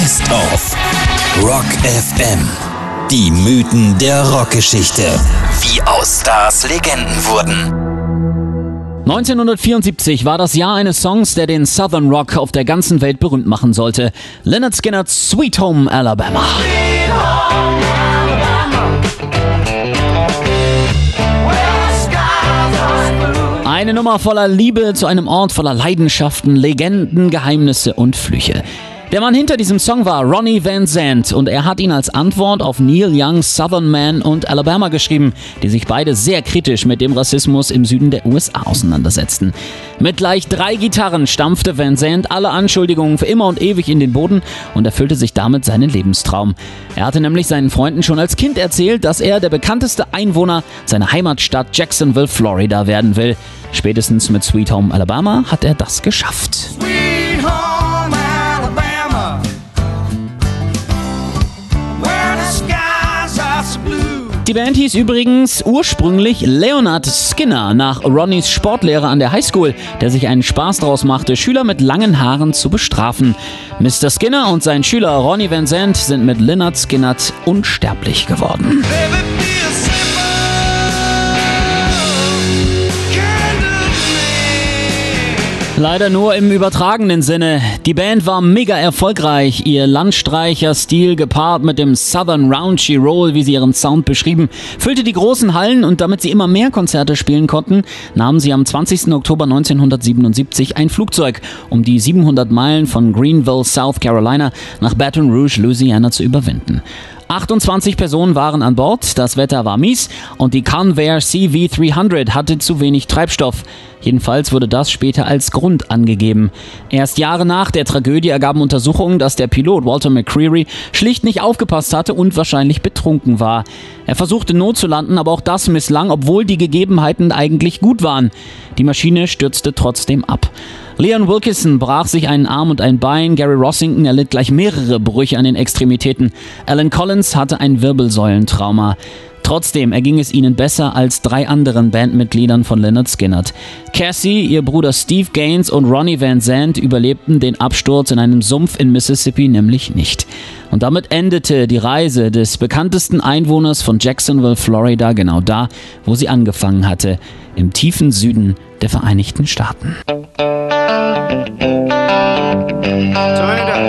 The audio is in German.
Best of Rock FM. Die Mythen der Rockgeschichte. Wie aus Stars Legenden wurden. 1974 war das Jahr eines Songs, der den Southern Rock auf der ganzen Welt berühmt machen sollte. Leonard Skinner's Sweet Home Alabama. Sweet Home Alabama. Eine Nummer voller Liebe zu einem Ort voller Leidenschaften, Legenden, Geheimnisse und Flüche. Der Mann hinter diesem Song war Ronnie Van Zandt und er hat ihn als Antwort auf Neil Youngs Southern Man und Alabama geschrieben, die sich beide sehr kritisch mit dem Rassismus im Süden der USA auseinandersetzten. Mit gleich drei Gitarren stampfte Van Zandt alle Anschuldigungen für immer und ewig in den Boden und erfüllte sich damit seinen Lebenstraum. Er hatte nämlich seinen Freunden schon als Kind erzählt, dass er der bekannteste Einwohner seiner Heimatstadt Jacksonville, Florida werden will. Spätestens mit Sweet Home Alabama hat er das geschafft. Die Band hieß übrigens ursprünglich Leonard Skinner nach Ronnys Sportlehrer an der Highschool, der sich einen Spaß daraus machte, Schüler mit langen Haaren zu bestrafen. Mr. Skinner und sein Schüler Ronnie Van Zandt sind mit Leonard Skinner unsterblich geworden. Leider nur im übertragenen Sinne. Die Band war mega erfolgreich. Ihr Landstreicher-Stil gepaart mit dem Southern Raunchy Roll, wie sie ihren Sound beschrieben, füllte die großen Hallen und damit sie immer mehr Konzerte spielen konnten, nahmen sie am 20. Oktober 1977 ein Flugzeug, um die 700 Meilen von Greenville, South Carolina nach Baton Rouge, Louisiana zu überwinden. 28 Personen waren an Bord, das Wetter war mies und die Convair CV300 hatte zu wenig Treibstoff. Jedenfalls wurde das später als Grund angegeben. Erst Jahre nach der Tragödie ergaben Untersuchungen, dass der Pilot Walter McCreary schlicht nicht aufgepasst hatte und wahrscheinlich betrunken war. Er versuchte Not zu landen, aber auch das misslang, obwohl die Gegebenheiten eigentlich gut waren. Die Maschine stürzte trotzdem ab. Leon Wilkinson brach sich einen Arm und ein Bein, Gary Rossington erlitt gleich mehrere Brüche an den Extremitäten, Alan Collins hatte ein Wirbelsäulentrauma. Trotzdem erging es ihnen besser als drei anderen Bandmitgliedern von Leonard Skinnert. Cassie, ihr Bruder Steve Gaines und Ronnie Van Zandt überlebten den Absturz in einem Sumpf in Mississippi nämlich nicht. Und damit endete die Reise des bekanntesten Einwohners von Jacksonville, Florida, genau da, wo sie angefangen hatte, im tiefen Süden der Vereinigten Staaten. Turn it up.